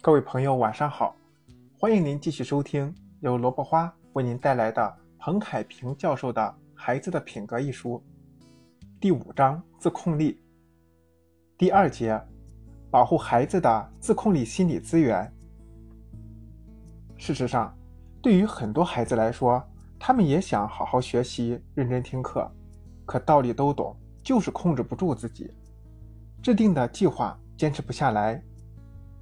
各位朋友，晚上好！欢迎您继续收听由萝卜花为您带来的彭凯平教授的《孩子的品格》一书，第五章自控力，第二节，保护孩子的自控力心理资源。事实上，对于很多孩子来说，他们也想好好学习、认真听课，可道理都懂，就是控制不住自己，制定的计划坚持不下来。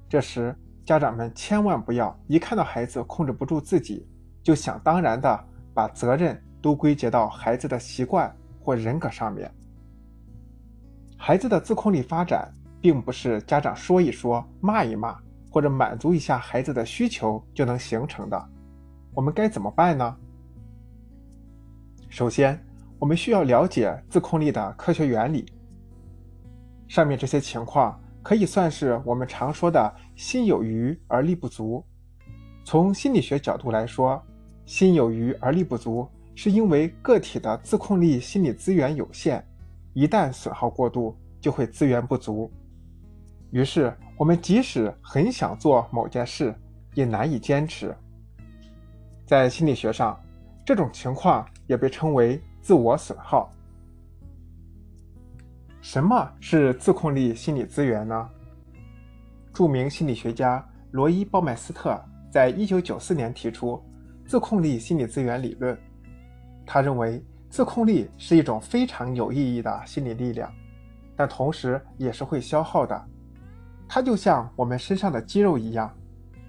这时，家长们千万不要一看到孩子控制不住自己，就想当然的把责任都归结到孩子的习惯或人格上面。孩子的自控力发展，并不是家长说一说、骂一骂，或者满足一下孩子的需求就能形成的。我们该怎么办呢？首先，我们需要了解自控力的科学原理。上面这些情况。可以算是我们常说的“心有余而力不足”。从心理学角度来说，“心有余而力不足”是因为个体的自控力心理资源有限，一旦损耗过度，就会资源不足。于是，我们即使很想做某件事，也难以坚持。在心理学上，这种情况也被称为自我损耗。什么是自控力心理资源呢？著名心理学家罗伊·鲍麦斯特在一九九四年提出自控力心理资源理论。他认为，自控力是一种非常有意义的心理力量，但同时也是会消耗的。它就像我们身上的肌肉一样，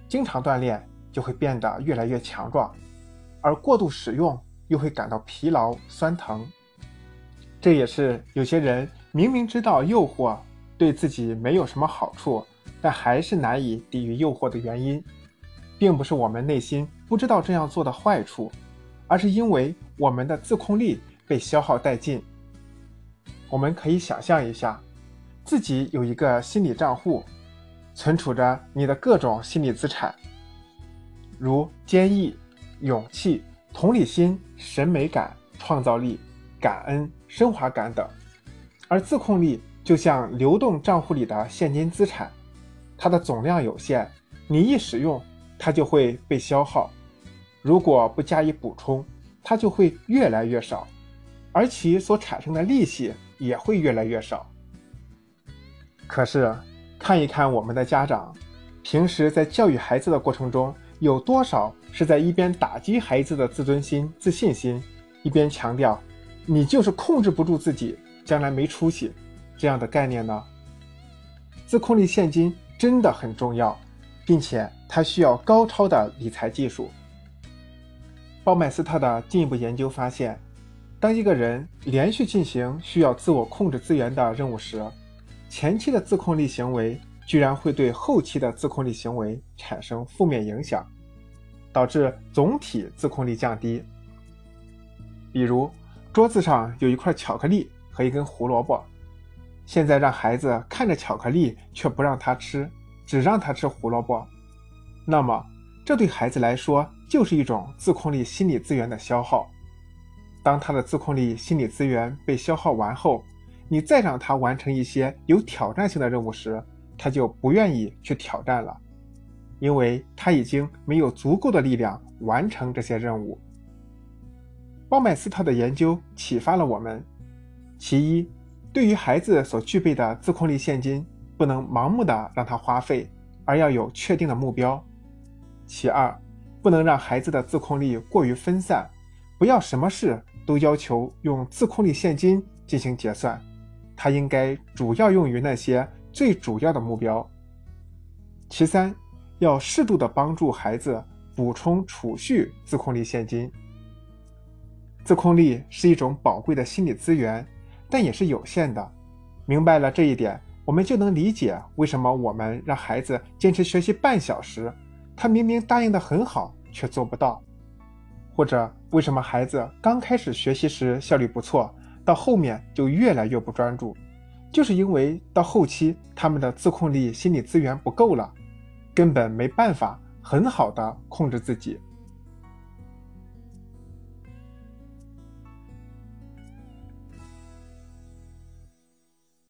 经常锻炼就会变得越来越强壮，而过度使用又会感到疲劳、酸疼。这也是有些人。明明知道诱惑对自己没有什么好处，但还是难以抵御诱惑的原因，并不是我们内心不知道这样做的坏处，而是因为我们的自控力被消耗殆尽。我们可以想象一下，自己有一个心理账户，存储着你的各种心理资产，如坚毅、勇气、同理心、审美感、创造力、感恩、升华感等。而自控力就像流动账户里的现金资产，它的总量有限，你一使用，它就会被消耗；如果不加以补充，它就会越来越少，而其所产生的利息也会越来越少。可是，看一看我们的家长，平时在教育孩子的过程中，有多少是在一边打击孩子的自尊心、自信心，一边强调你就是控制不住自己？将来没出息，这样的概念呢？自控力现金真的很重要，并且它需要高超的理财技术。鲍麦斯特的进一步研究发现，当一个人连续进行需要自我控制资源的任务时，前期的自控力行为居然会对后期的自控力行为产生负面影响，导致总体自控力降低。比如，桌子上有一块巧克力。和一根胡萝卜，现在让孩子看着巧克力却不让他吃，只让他吃胡萝卜，那么这对孩子来说就是一种自控力心理资源的消耗。当他的自控力心理资源被消耗完后，你再让他完成一些有挑战性的任务时，他就不愿意去挑战了，因为他已经没有足够的力量完成这些任务。鲍麦斯特的研究启发了我们。其一，对于孩子所具备的自控力现金，不能盲目的让他花费，而要有确定的目标。其二，不能让孩子的自控力过于分散，不要什么事都要求用自控力现金进行结算，它应该主要用于那些最主要的目标。其三，要适度的帮助孩子补充储蓄自控力现金。自控力是一种宝贵的心理资源。但也是有限的。明白了这一点，我们就能理解为什么我们让孩子坚持学习半小时，他明明答应的很好，却做不到；或者为什么孩子刚开始学习时效率不错，到后面就越来越不专注，就是因为到后期他们的自控力心理资源不够了，根本没办法很好的控制自己。